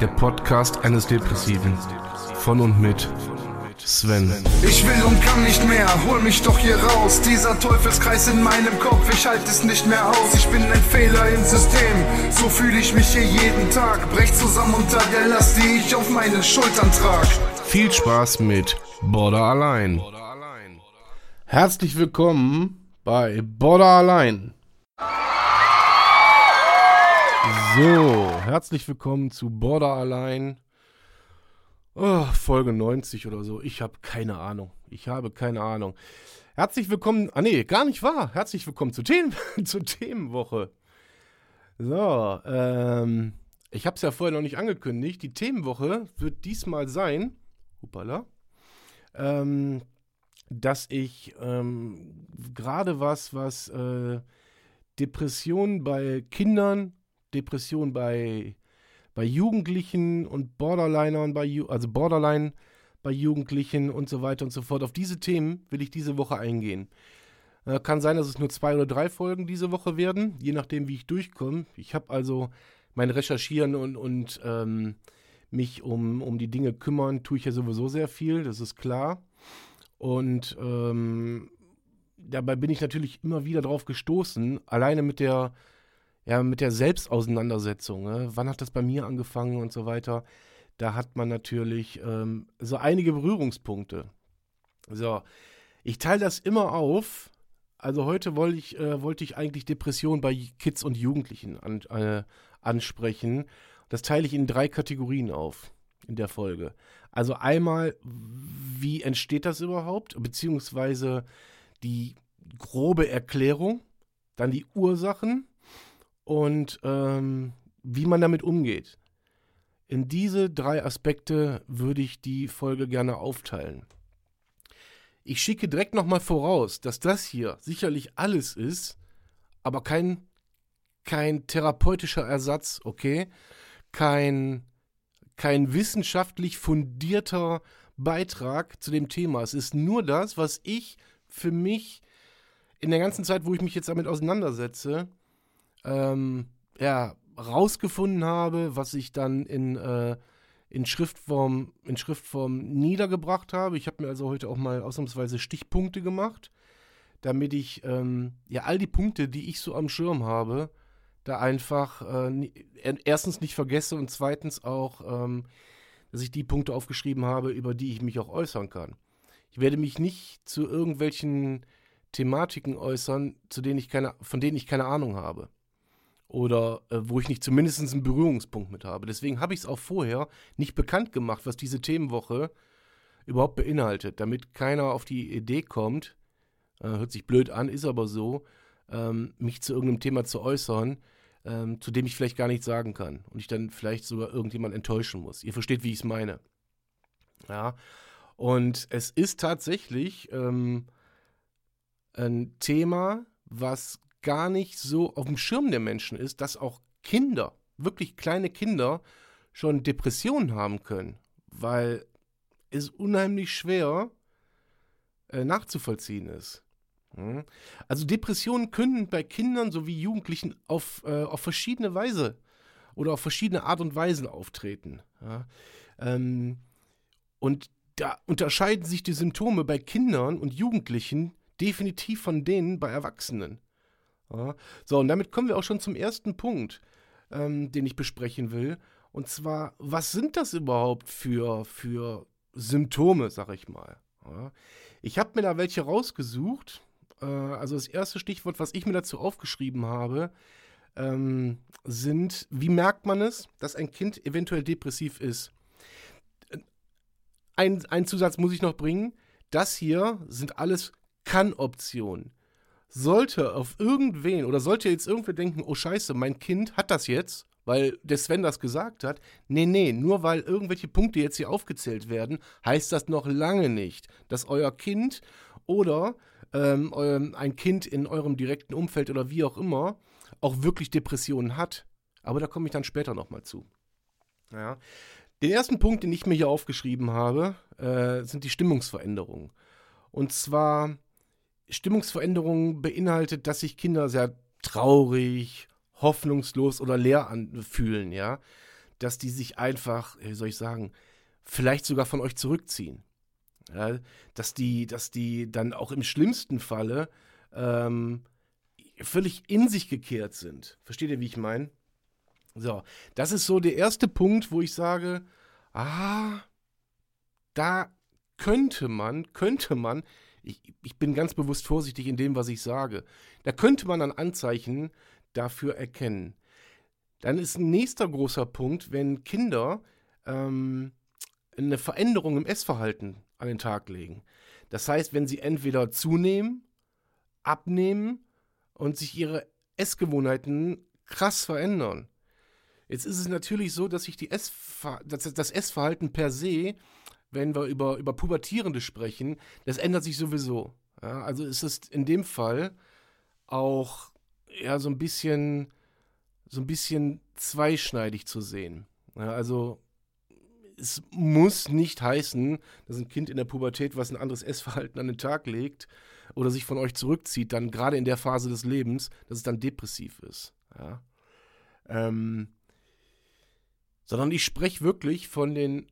Der Podcast eines Depressiven. Von und mit Sven. Ich will und kann nicht mehr, hol mich doch hier raus. Dieser Teufelskreis in meinem Kopf, ich halte es nicht mehr aus. Ich bin ein Fehler im System, so fühle ich mich hier jeden Tag. Brech zusammen unter der Last, die ich auf meinen Schultern trag. Viel Spaß mit Border allein. Herzlich willkommen bei Border allein. So, herzlich willkommen zu Border allein. Oh, Folge 90 oder so. Ich habe keine Ahnung. Ich habe keine Ahnung. Herzlich willkommen. Ah, nee, gar nicht wahr. Herzlich willkommen zur, Themen, zur Themenwoche. So, ähm, ich habe es ja vorher noch nicht angekündigt. Die Themenwoche wird diesmal sein. Hoppala. Ähm, dass ich ähm, gerade was, was äh, Depressionen bei Kindern Depression bei, bei Jugendlichen und Borderlinern bei, also Borderline bei Jugendlichen und so weiter und so fort. Auf diese Themen will ich diese Woche eingehen. Äh, kann sein, dass es nur zwei oder drei Folgen diese Woche werden, je nachdem, wie ich durchkomme. Ich habe also mein Recherchieren und, und ähm, mich um, um die Dinge kümmern, tue ich ja sowieso sehr viel, das ist klar. Und ähm, dabei bin ich natürlich immer wieder drauf gestoßen, alleine mit der ja, mit der Selbstauseinandersetzung. Ne? Wann hat das bei mir angefangen und so weiter? Da hat man natürlich ähm, so einige Berührungspunkte. So, ich teile das immer auf. Also heute wollte ich, äh, wollte ich eigentlich Depression bei Kids und Jugendlichen an, äh, ansprechen. Das teile ich in drei Kategorien auf in der Folge. Also einmal, wie entsteht das überhaupt? Beziehungsweise die grobe Erklärung, dann die Ursachen und ähm, wie man damit umgeht. In diese drei Aspekte würde ich die Folge gerne aufteilen. Ich schicke direkt nochmal voraus, dass das hier sicherlich alles ist, aber kein, kein therapeutischer Ersatz, okay? Kein, kein wissenschaftlich fundierter Beitrag zu dem Thema. Es ist nur das, was ich für mich in der ganzen Zeit, wo ich mich jetzt damit auseinandersetze, ähm, ja, rausgefunden habe, was ich dann in, äh, in, Schriftform, in Schriftform niedergebracht habe. Ich habe mir also heute auch mal ausnahmsweise Stichpunkte gemacht, damit ich ähm, ja all die Punkte, die ich so am Schirm habe, da einfach äh, erstens nicht vergesse und zweitens auch, ähm, dass ich die Punkte aufgeschrieben habe, über die ich mich auch äußern kann. Ich werde mich nicht zu irgendwelchen Thematiken äußern, zu denen ich keine, von denen ich keine Ahnung habe oder äh, wo ich nicht zumindest einen Berührungspunkt mit habe. Deswegen habe ich es auch vorher nicht bekannt gemacht, was diese Themenwoche überhaupt beinhaltet, damit keiner auf die Idee kommt, äh, hört sich blöd an, ist aber so, ähm, mich zu irgendeinem Thema zu äußern, ähm, zu dem ich vielleicht gar nichts sagen kann und ich dann vielleicht sogar irgendjemand enttäuschen muss. Ihr versteht, wie ich es meine. Ja, und es ist tatsächlich ähm, ein Thema, was gar nicht so auf dem Schirm der Menschen ist, dass auch Kinder, wirklich kleine Kinder, schon Depressionen haben können, weil es unheimlich schwer äh, nachzuvollziehen ist. Hm? Also Depressionen können bei Kindern sowie Jugendlichen auf, äh, auf verschiedene Weise oder auf verschiedene Art und Weisen auftreten. Ja? Ähm, und da unterscheiden sich die Symptome bei Kindern und Jugendlichen definitiv von denen bei Erwachsenen. So, und damit kommen wir auch schon zum ersten Punkt, ähm, den ich besprechen will. Und zwar, was sind das überhaupt für, für Symptome, sag ich mal? Ja. Ich habe mir da welche rausgesucht. Äh, also das erste Stichwort, was ich mir dazu aufgeschrieben habe, ähm, sind, wie merkt man es, dass ein Kind eventuell depressiv ist? Ein, ein Zusatz muss ich noch bringen. Das hier sind alles Kann-Optionen. Sollte auf irgendwen oder sollte jetzt irgendwer denken, oh scheiße, mein Kind hat das jetzt, weil der Sven das gesagt hat. Nee, nee, nur weil irgendwelche Punkte jetzt hier aufgezählt werden, heißt das noch lange nicht, dass euer Kind oder ähm, ein Kind in eurem direkten Umfeld oder wie auch immer auch wirklich Depressionen hat. Aber da komme ich dann später nochmal zu. Ja. Den ersten Punkt, den ich mir hier aufgeschrieben habe, äh, sind die Stimmungsveränderungen. Und zwar, Stimmungsveränderungen beinhaltet, dass sich Kinder sehr traurig, hoffnungslos oder leer anfühlen, ja. Dass die sich einfach, wie soll ich sagen, vielleicht sogar von euch zurückziehen. Ja? Dass, die, dass die dann auch im schlimmsten Falle ähm, völlig in sich gekehrt sind. Versteht ihr, wie ich meine? So, das ist so der erste Punkt, wo ich sage, ah, da könnte man, könnte man, ich, ich bin ganz bewusst vorsichtig in dem, was ich sage, da könnte man ein Anzeichen dafür erkennen. Dann ist ein nächster großer Punkt, wenn Kinder ähm, eine Veränderung im Essverhalten an den Tag legen. Das heißt, wenn sie entweder zunehmen, abnehmen und sich ihre Essgewohnheiten krass verändern. Jetzt ist es natürlich so, dass sich die Essver das, das Essverhalten per se, wenn wir über, über Pubertierende sprechen, das ändert sich sowieso. Ja, also ist es in dem Fall auch ja, so ein bisschen so ein bisschen zweischneidig zu sehen. Ja, also es muss nicht heißen, dass ein Kind in der Pubertät was ein anderes Essverhalten an den Tag legt oder sich von euch zurückzieht, dann gerade in der Phase des Lebens, dass es dann depressiv ist. Ja? Ähm, sondern ich spreche wirklich von den,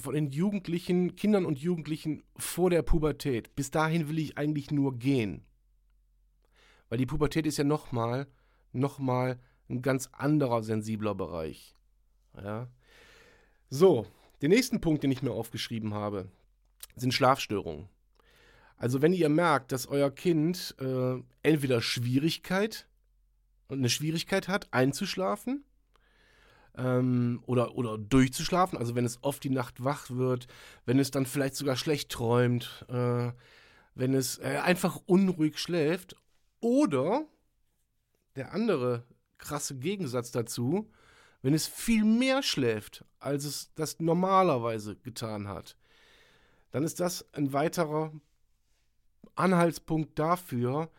von den Jugendlichen, Kindern und Jugendlichen vor der Pubertät. Bis dahin will ich eigentlich nur gehen. Weil die Pubertät ist ja nochmal, nochmal ein ganz anderer sensibler Bereich. Ja. So, den nächsten Punkt, den ich mir aufgeschrieben habe, sind Schlafstörungen. Also wenn ihr merkt, dass euer Kind äh, entweder Schwierigkeit und eine Schwierigkeit hat, einzuschlafen ähm, oder, oder durchzuschlafen, also wenn es oft die Nacht wach wird, wenn es dann vielleicht sogar schlecht träumt, äh, wenn es äh, einfach unruhig schläft oder der andere krasse Gegensatz dazu, wenn es viel mehr schläft, als es das normalerweise getan hat, dann ist das ein weiterer Anhaltspunkt dafür,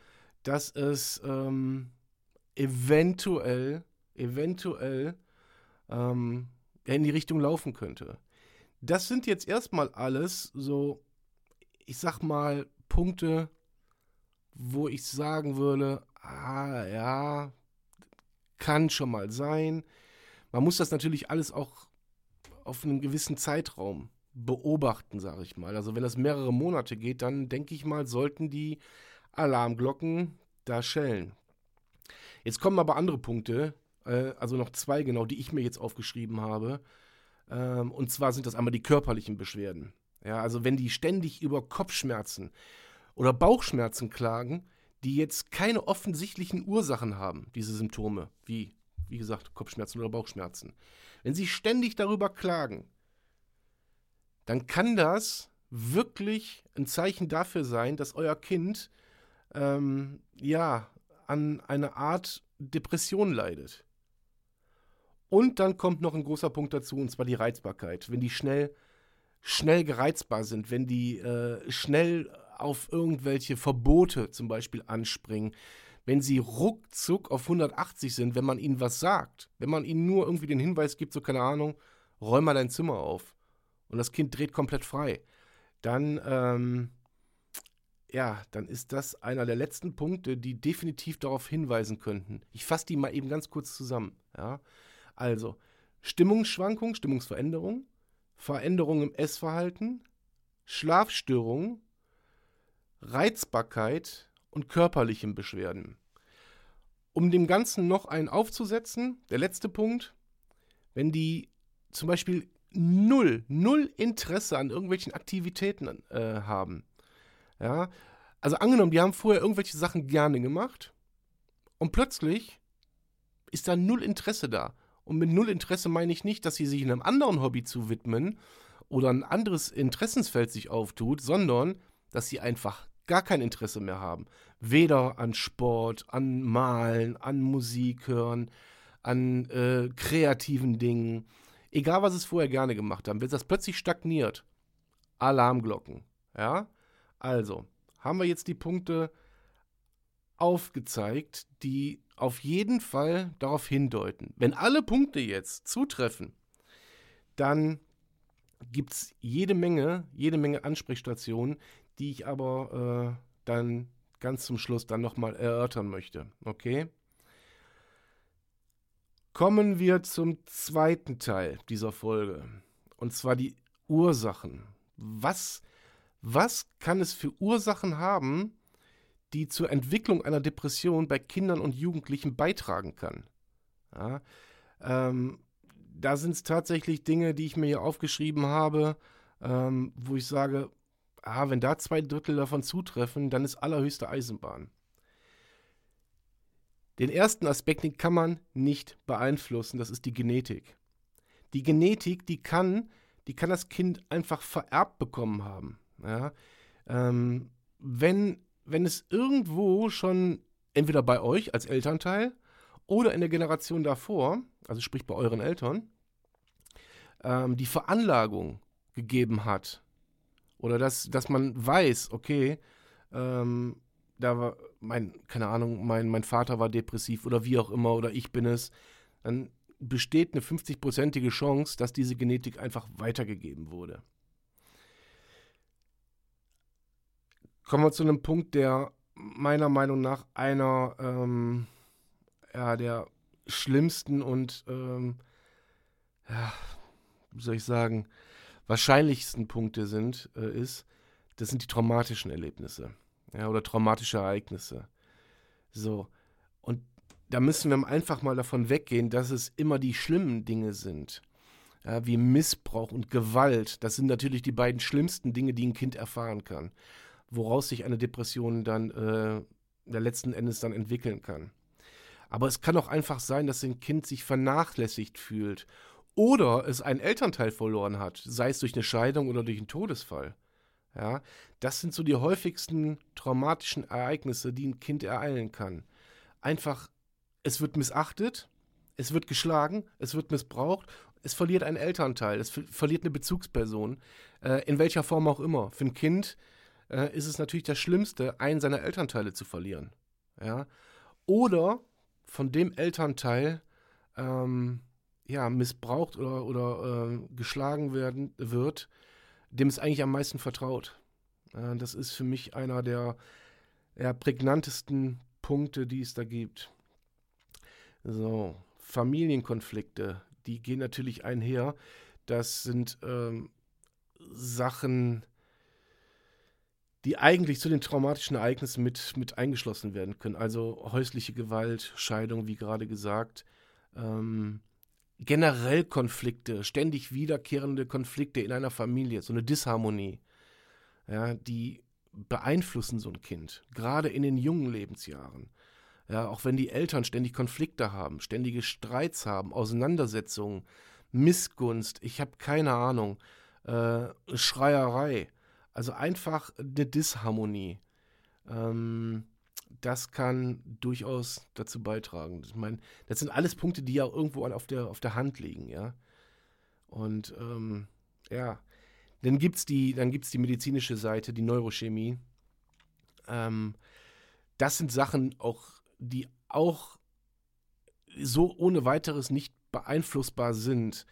dass es ähm, eventuell, eventuell ähm, in die Richtung laufen könnte. Das sind jetzt erstmal alles so, ich sag mal, Punkte, wo ich sagen würde, ah ja, kann schon mal sein. Man muss das natürlich alles auch auf einen gewissen Zeitraum beobachten, sage ich mal. Also wenn das mehrere Monate geht, dann denke ich mal, sollten die Alarmglocken da schellen. Jetzt kommen aber andere Punkte, äh, also noch zwei genau, die ich mir jetzt aufgeschrieben habe. Ähm, und zwar sind das einmal die körperlichen Beschwerden. Ja, also wenn die ständig über Kopfschmerzen oder Bauchschmerzen klagen, die jetzt keine offensichtlichen Ursachen haben, diese Symptome, wie, wie gesagt, Kopfschmerzen oder Bauchschmerzen. Wenn sie ständig darüber klagen, dann kann das wirklich ein Zeichen dafür sein, dass euer Kind ähm, ja an einer Art Depression leidet. Und dann kommt noch ein großer Punkt dazu, und zwar die Reizbarkeit. Wenn die schnell, schnell gereizbar sind, wenn die äh, schnell auf irgendwelche Verbote zum Beispiel anspringen, wenn sie ruckzuck auf 180 sind, wenn man ihnen was sagt, wenn man ihnen nur irgendwie den Hinweis gibt, so keine Ahnung, räum mal dein Zimmer auf und das Kind dreht komplett frei, dann, ähm, ja, dann ist das einer der letzten Punkte, die definitiv darauf hinweisen könnten. Ich fasse die mal eben ganz kurz zusammen. Ja? Also, Stimmungsschwankung, Stimmungsveränderung, Veränderung im Essverhalten, Schlafstörungen, Reizbarkeit und körperlichen Beschwerden. Um dem Ganzen noch einen aufzusetzen, der letzte Punkt, wenn die zum Beispiel null, null Interesse an irgendwelchen Aktivitäten äh, haben. Ja, also angenommen, die haben vorher irgendwelche Sachen gerne gemacht und plötzlich ist da null Interesse da. Und mit null Interesse meine ich nicht, dass sie sich einem anderen Hobby zu widmen oder ein anderes Interessensfeld sich auftut, sondern dass sie einfach gar kein Interesse mehr haben. Weder an Sport, an Malen, an Musik hören, an äh, kreativen Dingen. Egal, was es vorher gerne gemacht haben. Wenn das plötzlich stagniert, Alarmglocken. Ja? Also, haben wir jetzt die Punkte aufgezeigt, die auf jeden Fall darauf hindeuten. Wenn alle Punkte jetzt zutreffen, dann gibt es jede Menge, jede Menge Ansprechstationen, die ich aber äh, dann ganz zum Schluss dann nochmal erörtern möchte. Okay? Kommen wir zum zweiten Teil dieser Folge. Und zwar die Ursachen. Was, was kann es für Ursachen haben, die zur Entwicklung einer Depression bei Kindern und Jugendlichen beitragen kann. Ja, ähm, da sind es tatsächlich Dinge, die ich mir hier aufgeschrieben habe, ähm, wo ich sage, ah, wenn da zwei Drittel davon zutreffen, dann ist allerhöchste Eisenbahn. Den ersten Aspekt, den kann man nicht beeinflussen, das ist die Genetik. Die Genetik, die kann, die kann das Kind einfach vererbt bekommen haben. Ja? Ähm, wenn wenn es irgendwo schon entweder bei euch als Elternteil oder in der Generation davor, also sprich bei euren Eltern, ähm, die Veranlagung gegeben hat oder dass, dass man weiß, okay, ähm, da war mein, keine Ahnung, mein, mein Vater war depressiv oder wie auch immer oder ich bin es, dann besteht eine 50-prozentige Chance, dass diese Genetik einfach weitergegeben wurde. Kommen wir zu einem Punkt, der meiner Meinung nach einer ähm, ja, der schlimmsten und ähm, ja, wie soll ich sagen, wahrscheinlichsten Punkte sind, äh, ist, das sind die traumatischen Erlebnisse. Ja, oder traumatische Ereignisse. So. Und da müssen wir einfach mal davon weggehen, dass es immer die schlimmen Dinge sind. Ja, wie Missbrauch und Gewalt. Das sind natürlich die beiden schlimmsten Dinge, die ein Kind erfahren kann woraus sich eine Depression dann äh, letzten Endes dann entwickeln kann. Aber es kann auch einfach sein, dass ein Kind sich vernachlässigt fühlt oder es einen Elternteil verloren hat, sei es durch eine Scheidung oder durch einen Todesfall. Ja, das sind so die häufigsten traumatischen Ereignisse, die ein Kind ereilen kann. Einfach, es wird missachtet, es wird geschlagen, es wird missbraucht, es verliert einen Elternteil, es verliert eine Bezugsperson, äh, in welcher Form auch immer. Für ein Kind äh, ist es natürlich das Schlimmste, einen seiner Elternteile zu verlieren. Ja? Oder von dem Elternteil ähm, ja, missbraucht oder, oder äh, geschlagen werden wird, dem es eigentlich am meisten vertraut. Äh, das ist für mich einer der ja, prägnantesten Punkte, die es da gibt. So, Familienkonflikte, die gehen natürlich einher. Das sind ähm, Sachen, die eigentlich zu den traumatischen Ereignissen mit, mit eingeschlossen werden können. Also häusliche Gewalt, Scheidung, wie gerade gesagt, ähm, generell Konflikte, ständig wiederkehrende Konflikte in einer Familie, so eine Disharmonie, ja, die beeinflussen so ein Kind, gerade in den jungen Lebensjahren. Ja, auch wenn die Eltern ständig Konflikte haben, ständige Streits haben, Auseinandersetzungen, Missgunst, ich habe keine Ahnung, äh, Schreierei also einfach eine Disharmonie. Ähm, das kann durchaus dazu beitragen. Ich meine, das sind alles Punkte, die ja irgendwo auf der, auf der Hand liegen, ja. Und ähm, ja, dann gibt es die, die medizinische Seite, die Neurochemie. Ähm, das sind Sachen auch, die auch so ohne weiteres nicht beeinflussbar sind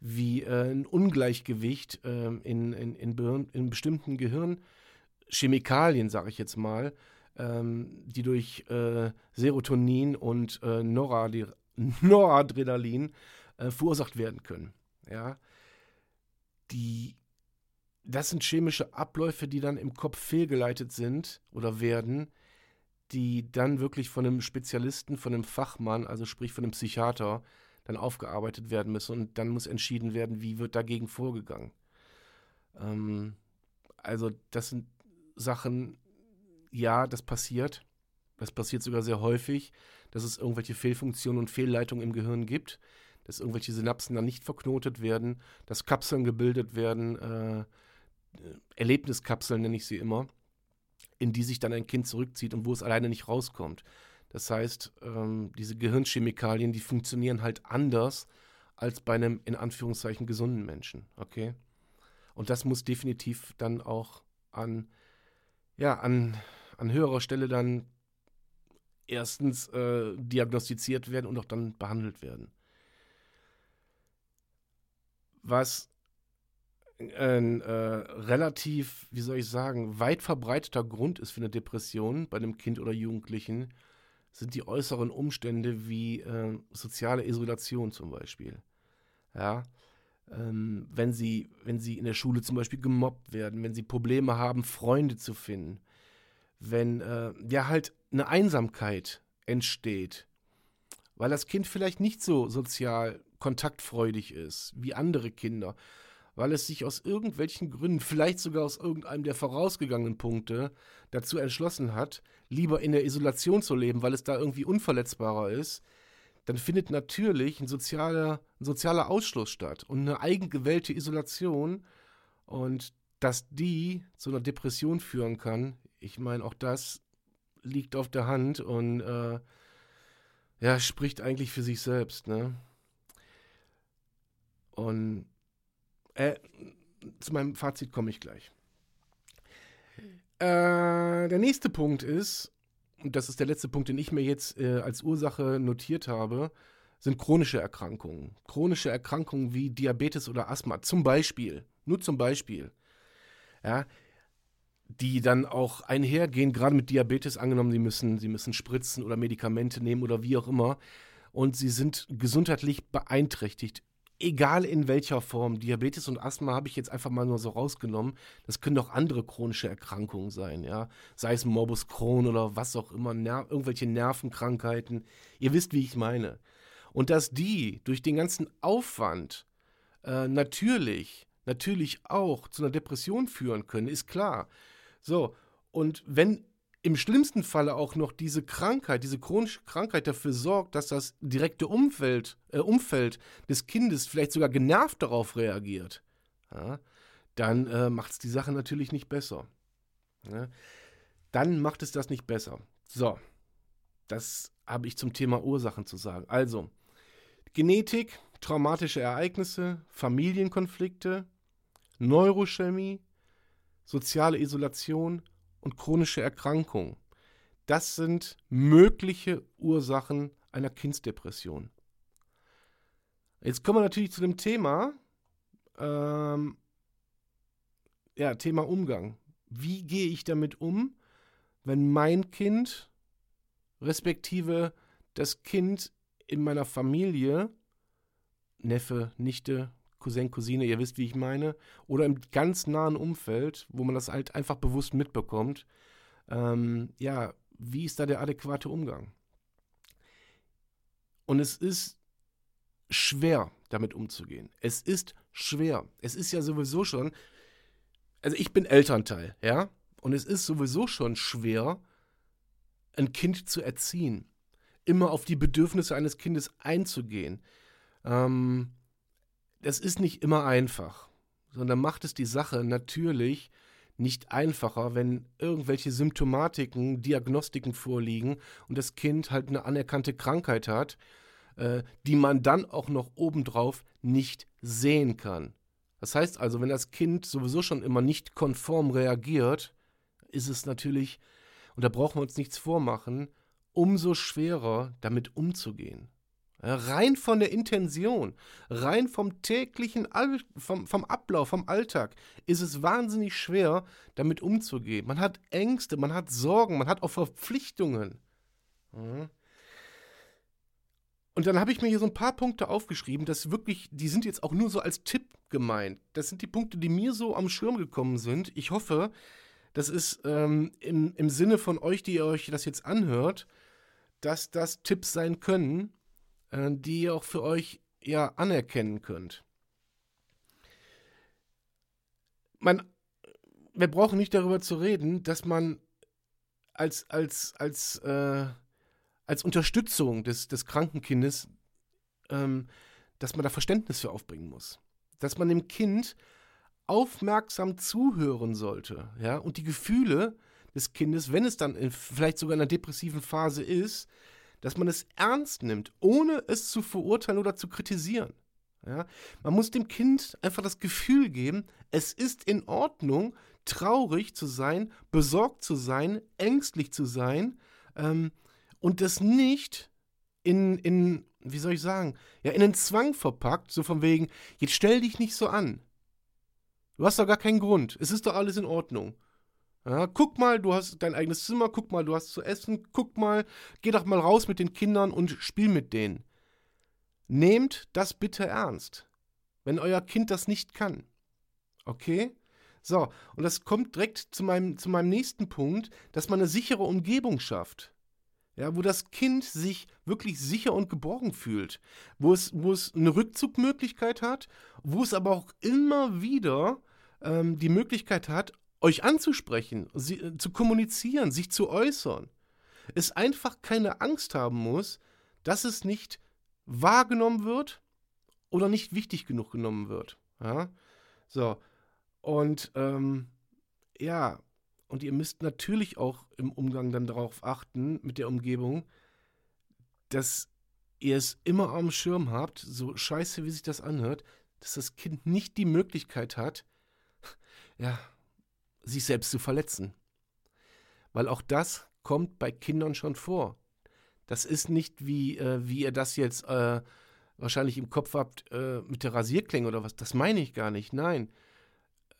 wie äh, ein Ungleichgewicht äh, in, in, in, in, bestimmten Gehirnchemikalien, sage ich jetzt mal, ähm, die durch äh, Serotonin und äh, Noradrenalin äh, verursacht werden können. Ja? Die, das sind chemische Abläufe, die dann im Kopf fehlgeleitet sind oder werden, die dann wirklich von einem Spezialisten, von einem Fachmann, also sprich von einem Psychiater, dann aufgearbeitet werden müssen und dann muss entschieden werden, wie wird dagegen vorgegangen. Ähm, also das sind Sachen, ja, das passiert. Das passiert sogar sehr häufig, dass es irgendwelche Fehlfunktionen und Fehlleitungen im Gehirn gibt, dass irgendwelche Synapsen dann nicht verknotet werden, dass Kapseln gebildet werden, äh, Erlebniskapseln nenne ich sie immer, in die sich dann ein Kind zurückzieht und wo es alleine nicht rauskommt. Das heißt, ähm, diese Gehirnchemikalien, die funktionieren halt anders als bei einem in Anführungszeichen gesunden Menschen. Okay? Und das muss definitiv dann auch an, ja, an, an höherer Stelle dann erstens äh, diagnostiziert werden und auch dann behandelt werden. Was ein äh, relativ, wie soll ich sagen, weit verbreiteter Grund ist für eine Depression bei einem Kind oder Jugendlichen, sind die äußeren Umstände wie äh, soziale Isolation zum Beispiel. Ja, ähm, wenn sie, wenn sie in der Schule zum Beispiel gemobbt werden, wenn sie Probleme haben, Freunde zu finden, wenn äh, ja halt eine Einsamkeit entsteht, weil das Kind vielleicht nicht so sozial kontaktfreudig ist wie andere Kinder, weil es sich aus irgendwelchen Gründen, vielleicht sogar aus irgendeinem der vorausgegangenen Punkte, dazu entschlossen hat, lieber in der Isolation zu leben, weil es da irgendwie unverletzbarer ist, dann findet natürlich ein sozialer, ein sozialer Ausschluss statt und eine eigengewählte Isolation. Und dass die zu einer Depression führen kann, ich meine, auch das liegt auf der Hand und äh, ja, spricht eigentlich für sich selbst, ne? Und äh, zu meinem Fazit komme ich gleich. Äh, der nächste Punkt ist, und das ist der letzte Punkt, den ich mir jetzt äh, als Ursache notiert habe, sind chronische Erkrankungen. Chronische Erkrankungen wie Diabetes oder Asthma, zum Beispiel, nur zum Beispiel. Ja, die dann auch einhergehen, gerade mit Diabetes angenommen, sie müssen, sie müssen Spritzen oder Medikamente nehmen oder wie auch immer. Und sie sind gesundheitlich beeinträchtigt egal in welcher Form, Diabetes und Asthma habe ich jetzt einfach mal nur so rausgenommen. Das können auch andere chronische Erkrankungen sein, ja. Sei es Morbus Crohn oder was auch immer, ner irgendwelche Nervenkrankheiten. Ihr wisst, wie ich meine. Und dass die durch den ganzen Aufwand äh, natürlich, natürlich auch zu einer Depression führen können, ist klar. So, und wenn im schlimmsten Falle auch noch diese Krankheit, diese chronische Krankheit dafür sorgt, dass das direkte Umfeld, äh, Umfeld des Kindes vielleicht sogar genervt darauf reagiert, ja, dann äh, macht es die Sache natürlich nicht besser. Ja. Dann macht es das nicht besser. So, das habe ich zum Thema Ursachen zu sagen. Also, Genetik, traumatische Ereignisse, Familienkonflikte, Neurochemie, soziale Isolation und chronische Erkrankungen. Das sind mögliche Ursachen einer Kindsdepression. Jetzt kommen wir natürlich zu dem Thema, ähm, ja, Thema Umgang. Wie gehe ich damit um, wenn mein Kind, respektive das Kind in meiner Familie, Neffe, Nichte, Cousin, Cousine, ihr wisst, wie ich meine, oder im ganz nahen Umfeld, wo man das halt einfach bewusst mitbekommt, ähm, ja, wie ist da der adäquate Umgang? Und es ist schwer, damit umzugehen. Es ist schwer. Es ist ja sowieso schon, also ich bin Elternteil, ja, und es ist sowieso schon schwer, ein Kind zu erziehen, immer auf die Bedürfnisse eines Kindes einzugehen. Ähm, das ist nicht immer einfach, sondern macht es die Sache natürlich nicht einfacher, wenn irgendwelche Symptomatiken, Diagnostiken vorliegen und das Kind halt eine anerkannte Krankheit hat, äh, die man dann auch noch obendrauf nicht sehen kann. Das heißt also, wenn das Kind sowieso schon immer nicht konform reagiert, ist es natürlich, und da brauchen wir uns nichts vormachen, umso schwerer damit umzugehen. Rein von der Intention, rein vom täglichen, vom, vom Ablauf, vom Alltag ist es wahnsinnig schwer, damit umzugehen. Man hat Ängste, man hat Sorgen, man hat auch Verpflichtungen. Und dann habe ich mir hier so ein paar Punkte aufgeschrieben, das wirklich, die sind jetzt auch nur so als Tipp gemeint. Das sind die Punkte, die mir so am Schirm gekommen sind. Ich hoffe, das ist ähm, im, im Sinne von euch, die ihr euch das jetzt anhört, dass das Tipps sein können, äh, die ihr auch für euch ja anerkennen könnt. Man, wir brauchen nicht darüber zu reden, dass man als, als, als, äh, als Unterstützung des, des kranken Kindes, ähm, dass man da Verständnis für aufbringen muss. Dass man dem Kind aufmerksam zuhören sollte, ja, und die Gefühle des Kindes, wenn es dann in, vielleicht sogar in einer depressiven Phase ist, dass man es ernst nimmt, ohne es zu verurteilen oder zu kritisieren. Ja? Man muss dem Kind einfach das Gefühl geben, es ist in Ordnung, traurig zu sein, besorgt zu sein, ängstlich zu sein ähm, und das nicht in, in, wie soll ich sagen, ja, in einen Zwang verpackt, so von wegen, jetzt stell dich nicht so an. Du hast doch gar keinen Grund. Es ist doch alles in Ordnung. Ja, guck mal, du hast dein eigenes Zimmer, guck mal, du hast zu essen, guck mal, geh doch mal raus mit den Kindern und spiel mit denen. Nehmt das bitte ernst, wenn euer Kind das nicht kann. Okay? So, und das kommt direkt zu meinem, zu meinem nächsten Punkt, dass man eine sichere Umgebung schafft. Ja, wo das Kind sich wirklich sicher und geborgen fühlt, wo es, wo es eine Rückzugmöglichkeit hat, wo es aber auch immer wieder ähm, die Möglichkeit hat, euch anzusprechen, sie, äh, zu kommunizieren, sich zu äußern. Es einfach keine Angst haben muss, dass es nicht wahrgenommen wird oder nicht wichtig genug genommen wird. Ja? So. Und ähm, ja, und ihr müsst natürlich auch im Umgang dann darauf achten mit der Umgebung, dass ihr es immer am Schirm habt, so scheiße wie sich das anhört, dass das Kind nicht die Möglichkeit hat, ja, sich selbst zu verletzen. Weil auch das kommt bei Kindern schon vor. Das ist nicht wie, äh, wie ihr das jetzt äh, wahrscheinlich im Kopf habt äh, mit der Rasierklinge oder was. Das meine ich gar nicht. Nein.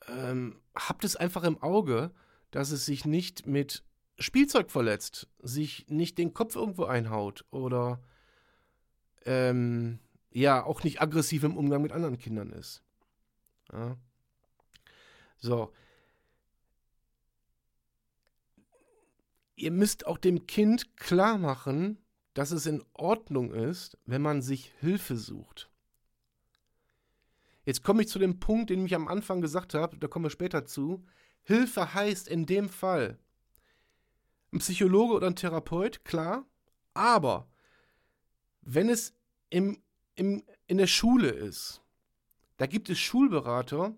Ähm, habt es einfach im Auge, dass es sich nicht mit Spielzeug verletzt, sich nicht den Kopf irgendwo einhaut oder ähm, ja auch nicht aggressiv im Umgang mit anderen Kindern ist. Ja. So, ihr müsst auch dem Kind klar machen, dass es in Ordnung ist, wenn man sich Hilfe sucht. Jetzt komme ich zu dem Punkt, den ich am Anfang gesagt habe, da kommen wir später zu. Hilfe heißt in dem Fall ein Psychologe oder ein Therapeut, klar, aber wenn es im, im, in der Schule ist, da gibt es Schulberater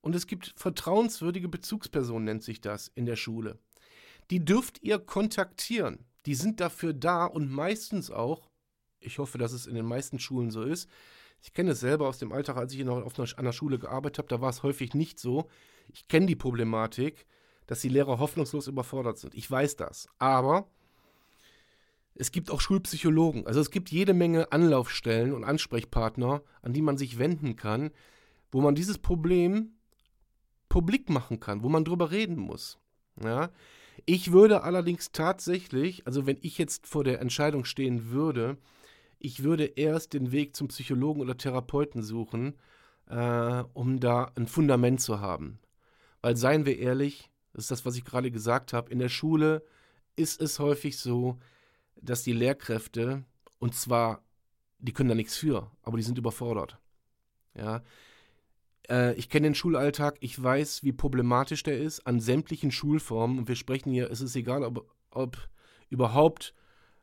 und es gibt vertrauenswürdige Bezugspersonen, nennt sich das in der Schule die dürft ihr kontaktieren. Die sind dafür da und meistens auch, ich hoffe, dass es in den meisten Schulen so ist. Ich kenne es selber aus dem Alltag, als ich noch auf einer, an der Schule gearbeitet habe, da war es häufig nicht so. Ich kenne die Problematik, dass die Lehrer hoffnungslos überfordert sind. Ich weiß das. Aber es gibt auch Schulpsychologen. Also es gibt jede Menge Anlaufstellen und Ansprechpartner, an die man sich wenden kann, wo man dieses Problem publik machen kann, wo man drüber reden muss. Ja, ich würde allerdings tatsächlich, also wenn ich jetzt vor der Entscheidung stehen würde, ich würde erst den Weg zum Psychologen oder Therapeuten suchen, äh, um da ein Fundament zu haben. Weil seien wir ehrlich, das ist das, was ich gerade gesagt habe, in der Schule ist es häufig so, dass die Lehrkräfte, und zwar, die können da nichts für, aber die sind überfordert. Ja, äh, ich kenne den Schulalltag, ich weiß, wie problematisch der ist an sämtlichen Schulformen. Und wir sprechen hier, es ist egal, ob, ob überhaupt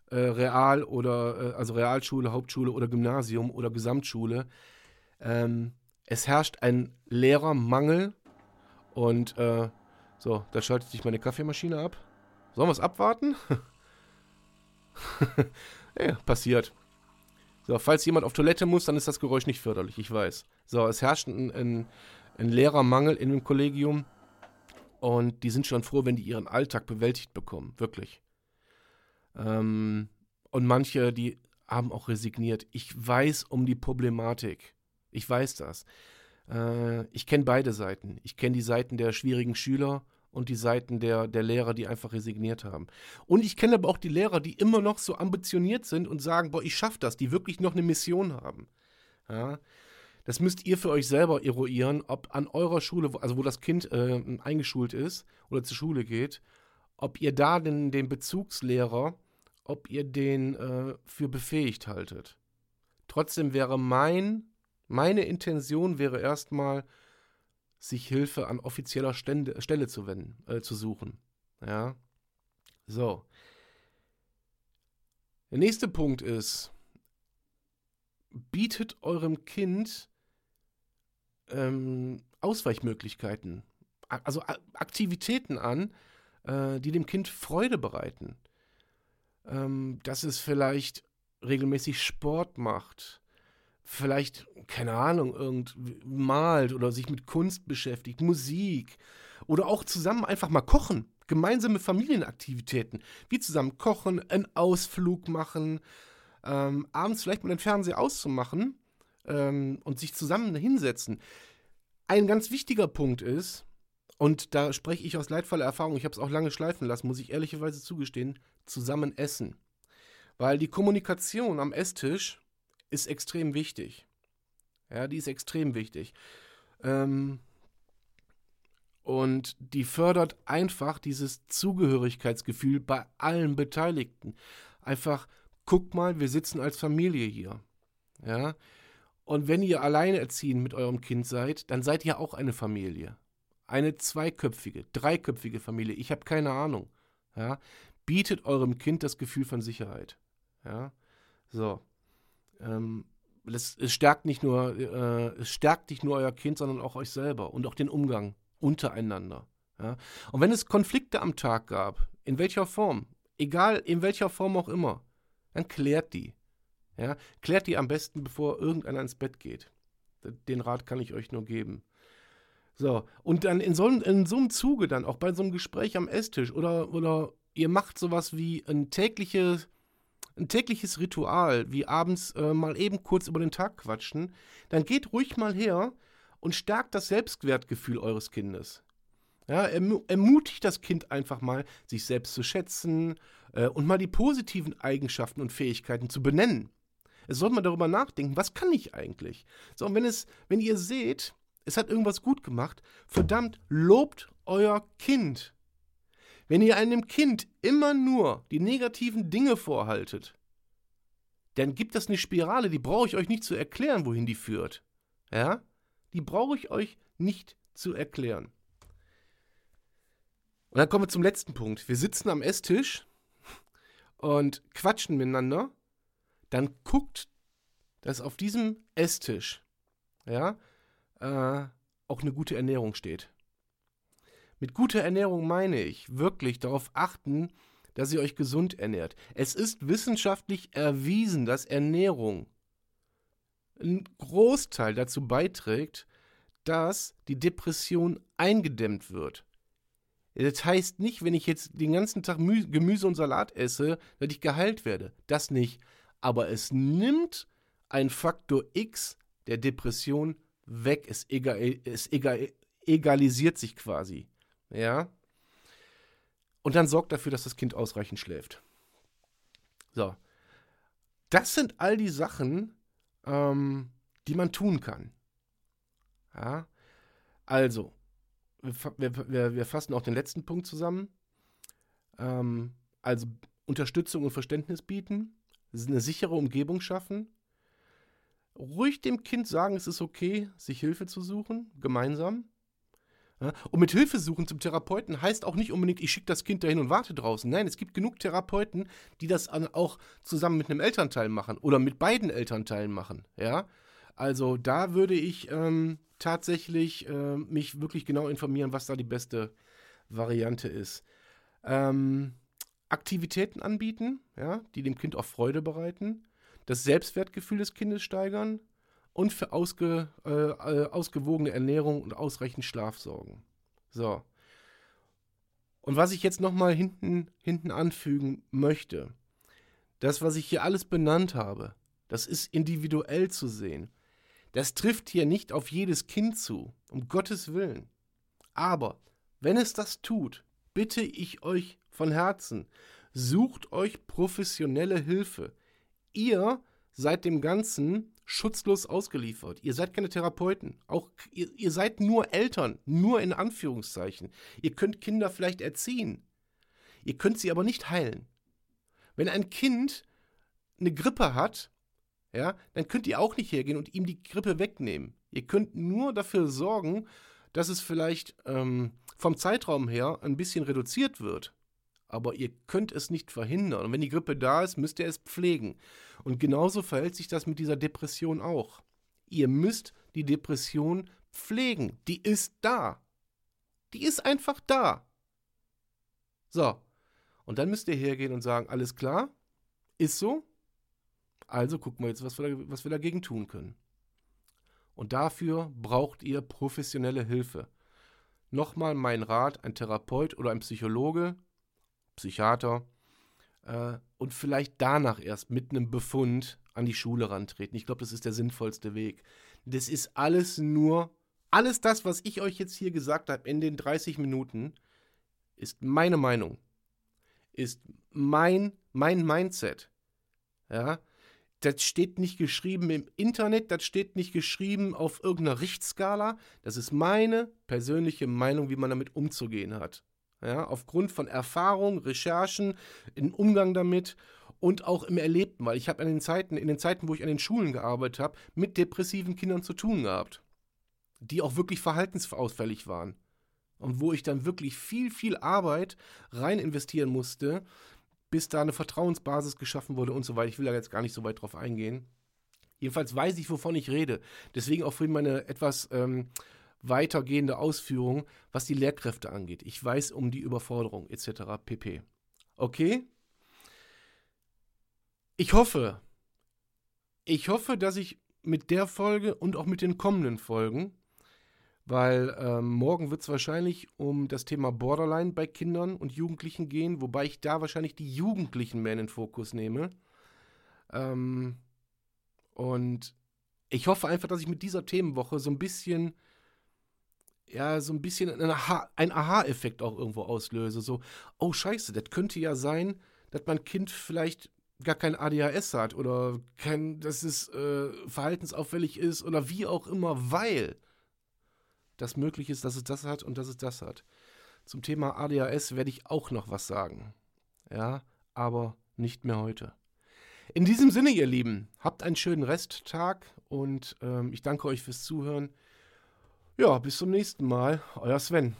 äh, Real oder, äh, also Realschule, Hauptschule oder Gymnasium oder Gesamtschule. Ähm, es herrscht ein Lehrermangel. Und äh, so, da schaltet sich meine Kaffeemaschine ab. Sollen wir es abwarten? ja, passiert. So, falls jemand auf Toilette muss, dann ist das Geräusch nicht förderlich, ich weiß. So, es herrscht ein, ein, ein Lehrermangel in dem Kollegium und die sind schon froh, wenn die ihren Alltag bewältigt bekommen, wirklich. Ähm, und manche, die haben auch resigniert. Ich weiß um die Problematik. Ich weiß das. Äh, ich kenne beide Seiten. Ich kenne die Seiten der schwierigen Schüler und die Seiten der, der Lehrer, die einfach resigniert haben. Und ich kenne aber auch die Lehrer, die immer noch so ambitioniert sind und sagen, boah, ich schaffe das, die wirklich noch eine Mission haben. Ja, das müsst ihr für euch selber eruieren, ob an eurer Schule, also wo das Kind äh, eingeschult ist oder zur Schule geht, ob ihr da den, den Bezugslehrer, ob ihr den äh, für befähigt haltet. Trotzdem wäre mein, meine Intention wäre erstmal, sich Hilfe an offizieller Stände, Stelle zu wenden, äh, zu suchen. Ja. So. Der nächste Punkt ist, bietet eurem Kind ähm, Ausweichmöglichkeiten, also Aktivitäten an, äh, die dem Kind Freude bereiten. Ähm, dass es vielleicht regelmäßig Sport macht, vielleicht, keine Ahnung, irgend malt oder sich mit Kunst beschäftigt, Musik oder auch zusammen einfach mal kochen. Gemeinsame Familienaktivitäten, wie zusammen kochen, einen Ausflug machen, ähm, abends vielleicht mal den Fernseher auszumachen ähm, und sich zusammen hinsetzen. Ein ganz wichtiger Punkt ist, und da spreche ich aus leidvoller Erfahrung, ich habe es auch lange schleifen lassen, muss ich ehrlicherweise zugestehen, zusammen essen. Weil die Kommunikation am Esstisch ist extrem wichtig. Ja, die ist extrem wichtig. Ähm, und die fördert einfach dieses Zugehörigkeitsgefühl bei allen Beteiligten. Einfach, guck mal, wir sitzen als Familie hier. Ja. Und wenn ihr alleinerziehend mit eurem Kind seid, dann seid ihr auch eine Familie. Eine zweiköpfige, dreiköpfige Familie. Ich habe keine Ahnung. Ja. Bietet eurem Kind das Gefühl von Sicherheit. Ja. So. Ähm, es, es, stärkt nicht nur, äh, es stärkt nicht nur euer Kind, sondern auch euch selber und auch den Umgang untereinander. Ja? Und wenn es Konflikte am Tag gab, in welcher Form, egal in welcher Form auch immer, dann klärt die. Ja? Klärt die am besten, bevor irgendeiner ins Bett geht. Den Rat kann ich euch nur geben. So, und dann in so, in so einem Zuge dann, auch bei so einem Gespräch am Esstisch oder, oder ihr macht sowas wie ein tägliches, ein tägliches Ritual, wie abends äh, mal eben kurz über den Tag quatschen, dann geht ruhig mal her und stärkt das Selbstwertgefühl eures Kindes. Ja, ermutigt das Kind einfach mal, sich selbst zu schätzen äh, und mal die positiven Eigenschaften und Fähigkeiten zu benennen. Es soll mal darüber nachdenken, was kann ich eigentlich? So, und wenn es, wenn ihr seht, es hat irgendwas gut gemacht, verdammt, lobt euer Kind. Wenn ihr einem Kind immer nur die negativen Dinge vorhaltet, dann gibt das eine Spirale, die brauche ich euch nicht zu erklären, wohin die führt. Ja? Die brauche ich euch nicht zu erklären. Und dann kommen wir zum letzten Punkt. Wir sitzen am Esstisch und quatschen miteinander. Dann guckt, dass auf diesem Esstisch ja, äh, auch eine gute Ernährung steht. Mit guter Ernährung meine ich wirklich darauf achten, dass ihr euch gesund ernährt. Es ist wissenschaftlich erwiesen, dass Ernährung ein Großteil dazu beiträgt, dass die Depression eingedämmt wird. Das heißt nicht, wenn ich jetzt den ganzen Tag Gemüse und Salat esse, dass ich geheilt werde. Das nicht. Aber es nimmt ein Faktor X der Depression weg. Es, egal, es egal, egalisiert sich quasi. Ja. Und dann sorgt dafür, dass das Kind ausreichend schläft. So. Das sind all die Sachen, ähm, die man tun kann. Ja? Also, wir, wir, wir, fassen auch den letzten Punkt zusammen. Ähm, also Unterstützung und Verständnis bieten, eine sichere Umgebung schaffen, ruhig dem Kind sagen, es ist okay, sich Hilfe zu suchen, gemeinsam. Und mit Hilfe suchen zum Therapeuten heißt auch nicht unbedingt, ich schicke das Kind dahin und warte draußen. Nein, es gibt genug Therapeuten, die das auch zusammen mit einem Elternteil machen oder mit beiden Elternteilen machen. Ja, also da würde ich ähm, tatsächlich äh, mich wirklich genau informieren, was da die beste Variante ist. Ähm, Aktivitäten anbieten, ja, die dem Kind auch Freude bereiten, das Selbstwertgefühl des Kindes steigern und für ausge, äh, äh ausgewogene Ernährung und ausreichend Schlaf sorgen. So. Und was ich jetzt nochmal hinten, hinten anfügen möchte, das, was ich hier alles benannt habe, das ist individuell zu sehen. Das trifft hier nicht auf jedes Kind zu, um Gottes Willen. Aber wenn es das tut, bitte ich euch von Herzen, sucht euch professionelle Hilfe. Ihr seid dem Ganzen schutzlos ausgeliefert. Ihr seid keine Therapeuten. Auch ihr, ihr seid nur Eltern, nur in Anführungszeichen. Ihr könnt Kinder vielleicht erziehen. Ihr könnt sie aber nicht heilen. Wenn ein Kind eine Grippe hat, ja, dann könnt ihr auch nicht hergehen und ihm die Grippe wegnehmen. Ihr könnt nur dafür sorgen, dass es vielleicht ähm, vom Zeitraum her ein bisschen reduziert wird. Aber ihr könnt es nicht verhindern. Und wenn die Grippe da ist, müsst ihr es pflegen. Und genauso verhält sich das mit dieser Depression auch. Ihr müsst die Depression pflegen. Die ist da. Die ist einfach da. So. Und dann müsst ihr hergehen und sagen, alles klar, ist so. Also gucken wir jetzt, was wir, was wir dagegen tun können. Und dafür braucht ihr professionelle Hilfe. Nochmal mein Rat, ein Therapeut oder ein Psychologe, Psychiater äh, und vielleicht danach erst mit einem Befund an die Schule rantreten. Ich glaube, das ist der sinnvollste Weg. Das ist alles nur, alles das, was ich euch jetzt hier gesagt habe in den 30 Minuten, ist meine Meinung, ist mein, mein Mindset. Ja, das steht nicht geschrieben im Internet, das steht nicht geschrieben auf irgendeiner Richtskala. Das ist meine persönliche Meinung, wie man damit umzugehen hat. Ja, aufgrund von Erfahrung, Recherchen, im Umgang damit und auch im Erlebten, weil ich habe in den Zeiten, in den Zeiten, wo ich an den Schulen gearbeitet habe, mit depressiven Kindern zu tun gehabt, die auch wirklich verhaltensausfällig waren und wo ich dann wirklich viel, viel Arbeit rein investieren musste, bis da eine Vertrauensbasis geschaffen wurde und so weiter. Ich will da jetzt gar nicht so weit drauf eingehen. Jedenfalls weiß ich, wovon ich rede. Deswegen auch vorhin meine etwas ähm, weitergehende Ausführung, was die Lehrkräfte angeht. Ich weiß um die Überforderung etc. pp. Okay? Ich hoffe, ich hoffe, dass ich mit der Folge und auch mit den kommenden Folgen weil ähm, morgen wird es wahrscheinlich um das Thema Borderline bei Kindern und Jugendlichen gehen, wobei ich da wahrscheinlich die Jugendlichen mehr in den Fokus nehme. Ähm, und ich hoffe einfach, dass ich mit dieser Themenwoche so ein bisschen, ja, so ein bisschen einen Aha-Effekt auch irgendwo auslöse. So, oh Scheiße, das könnte ja sein, dass mein Kind vielleicht gar kein ADHS hat oder kein, dass es äh, verhaltensauffällig ist oder wie auch immer, weil das möglich ist, dass es das hat und dass es das hat. Zum Thema ADHS werde ich auch noch was sagen. Ja, aber nicht mehr heute. In diesem Sinne, ihr Lieben, habt einen schönen Resttag und ähm, ich danke euch fürs Zuhören. Ja, bis zum nächsten Mal. Euer Sven.